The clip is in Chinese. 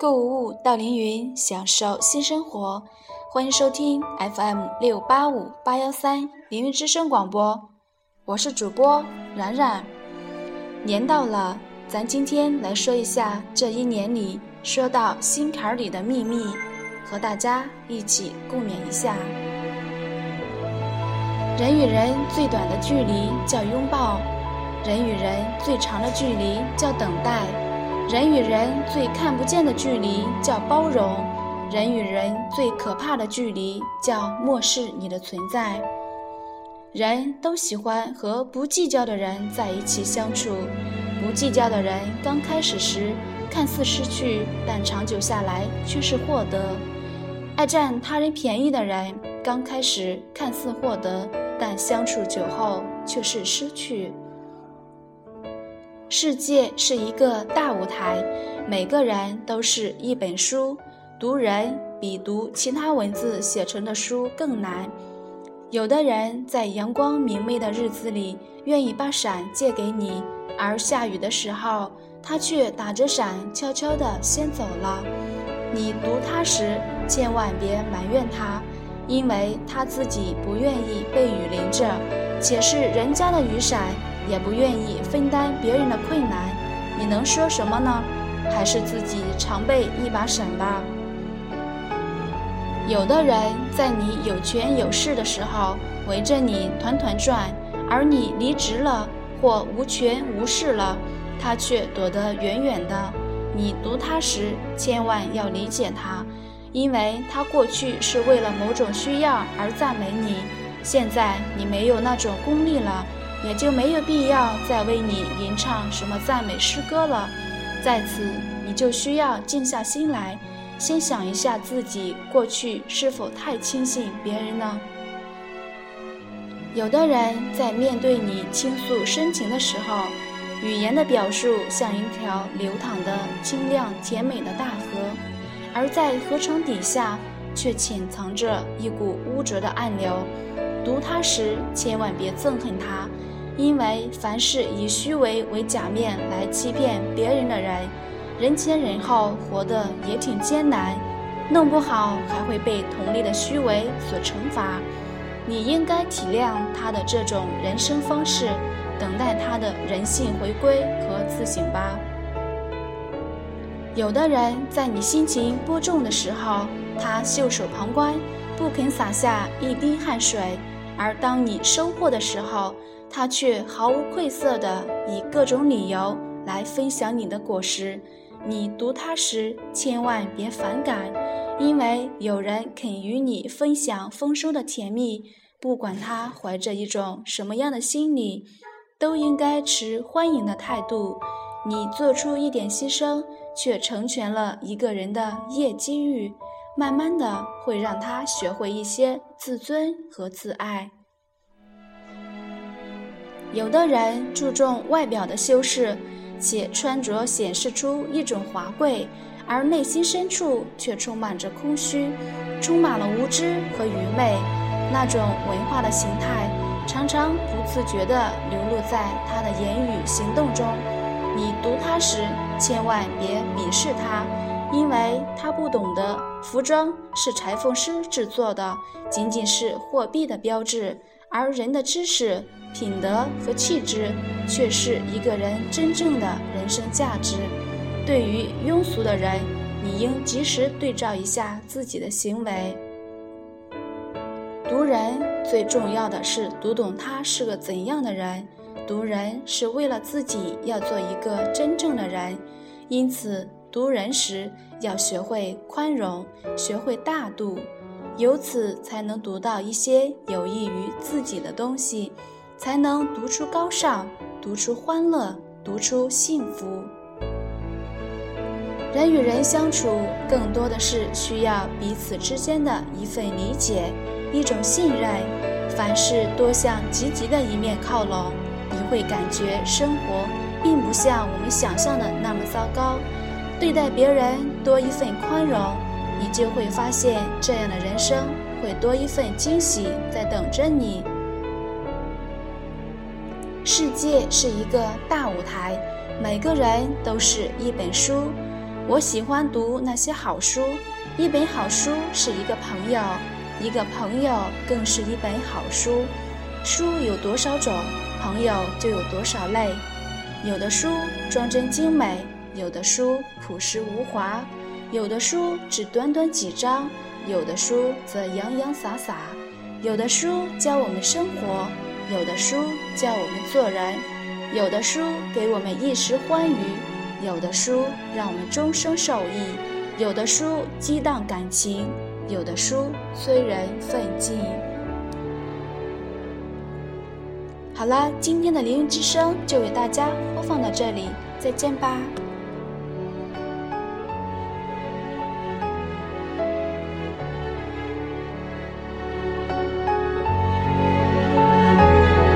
购物到凌云，享受新生活。欢迎收听 FM 六八五八幺三凌云之声广播，我是主播冉冉。年到了，咱今天来说一下这一年里说到心坎里的秘密，和大家一起共勉一下。人与人最短的距离叫拥抱，人与人最长的距离叫等待。人与人最看不见的距离叫包容，人与人最可怕的距离叫漠视你的存在。人都喜欢和不计较的人在一起相处，不计较的人刚开始时看似失去，但长久下来却是获得。爱占他人便宜的人刚开始看似获得，但相处久后却是失去。世界是一个大舞台，每个人都是一本书，读人比读其他文字写成的书更难。有的人在阳光明媚的日子里愿意把伞借给你，而下雨的时候，他却打着伞悄悄地先走了。你读他时，千万别埋怨他，因为他自己不愿意被雨淋着，且是人家的雨伞。也不愿意分担别人的困难，你能说什么呢？还是自己常备一把伞吧。有的人在你有权有势的时候围着你团团转，而你离职了或无权无势了，他却躲得远远的。你读他时，千万要理解他，因为他过去是为了某种需要而赞美你，现在你没有那种功力了。也就没有必要再为你吟唱什么赞美诗歌了。在此，你就需要静下心来，先想一下自己过去是否太轻信别人呢？有的人在面对你倾诉深情的时候，语言的表述像一条流淌的清亮甜美的大河，而在河床底下却潜藏着一股污浊的暗流。读它时，千万别憎恨它。因为凡是以虚伪为假面来欺骗别人的人，人前人后活得也挺艰难，弄不好还会被同类的虚伪所惩罚。你应该体谅他的这种人生方式，等待他的人性回归和自省吧。有的人在你心情播种的时候，他袖手旁观，不肯洒下一滴汗水；而当你收获的时候，他却毫无愧色地以各种理由来分享你的果实，你读他时千万别反感，因为有人肯与你分享丰收的甜蜜，不管他怀着一种什么样的心理，都应该持欢迎的态度。你做出一点牺牲，却成全了一个人的业机遇，慢慢的会让他学会一些自尊和自爱。有的人注重外表的修饰，且穿着显示出一种华贵，而内心深处却充满着空虚，充满了无知和愚昧。那种文化的形态，常常不自觉地流露在他的言语行动中。你读他时，千万别鄙视他，因为他不懂得服装是裁缝师制作的，仅仅是货币的标志，而人的知识。品德和气质，却是一个人真正的人生价值。对于庸俗的人，你应及时对照一下自己的行为。读人最重要的是读懂他是个怎样的人。读人是为了自己要做一个真正的人，因此读人时要学会宽容，学会大度，由此才能读到一些有益于自己的东西。才能读出高尚，读出欢乐，读出幸福。人与人相处，更多的是需要彼此之间的一份理解，一种信任。凡事多向积极的一面靠拢，你会感觉生活并不像我们想象的那么糟糕。对待别人多一份宽容，你就会发现，这样的人生会多一份惊喜在等着你。世界是一个大舞台，每个人都是一本书。我喜欢读那些好书。一本好书是一个朋友，一个朋友更是一本好书。书有多少种，朋友就有多少类。有的书装帧精美，有的书朴实无华，有的书只短短几章，有的书则洋洋洒洒。有的书教我们生活，有的书教我们做人，有的书给我们一时欢愉。有的书让我们终生受益，有的书激荡感情，有的书催人奋进。好了，今天的灵云之声就为大家播放到这里，再见吧。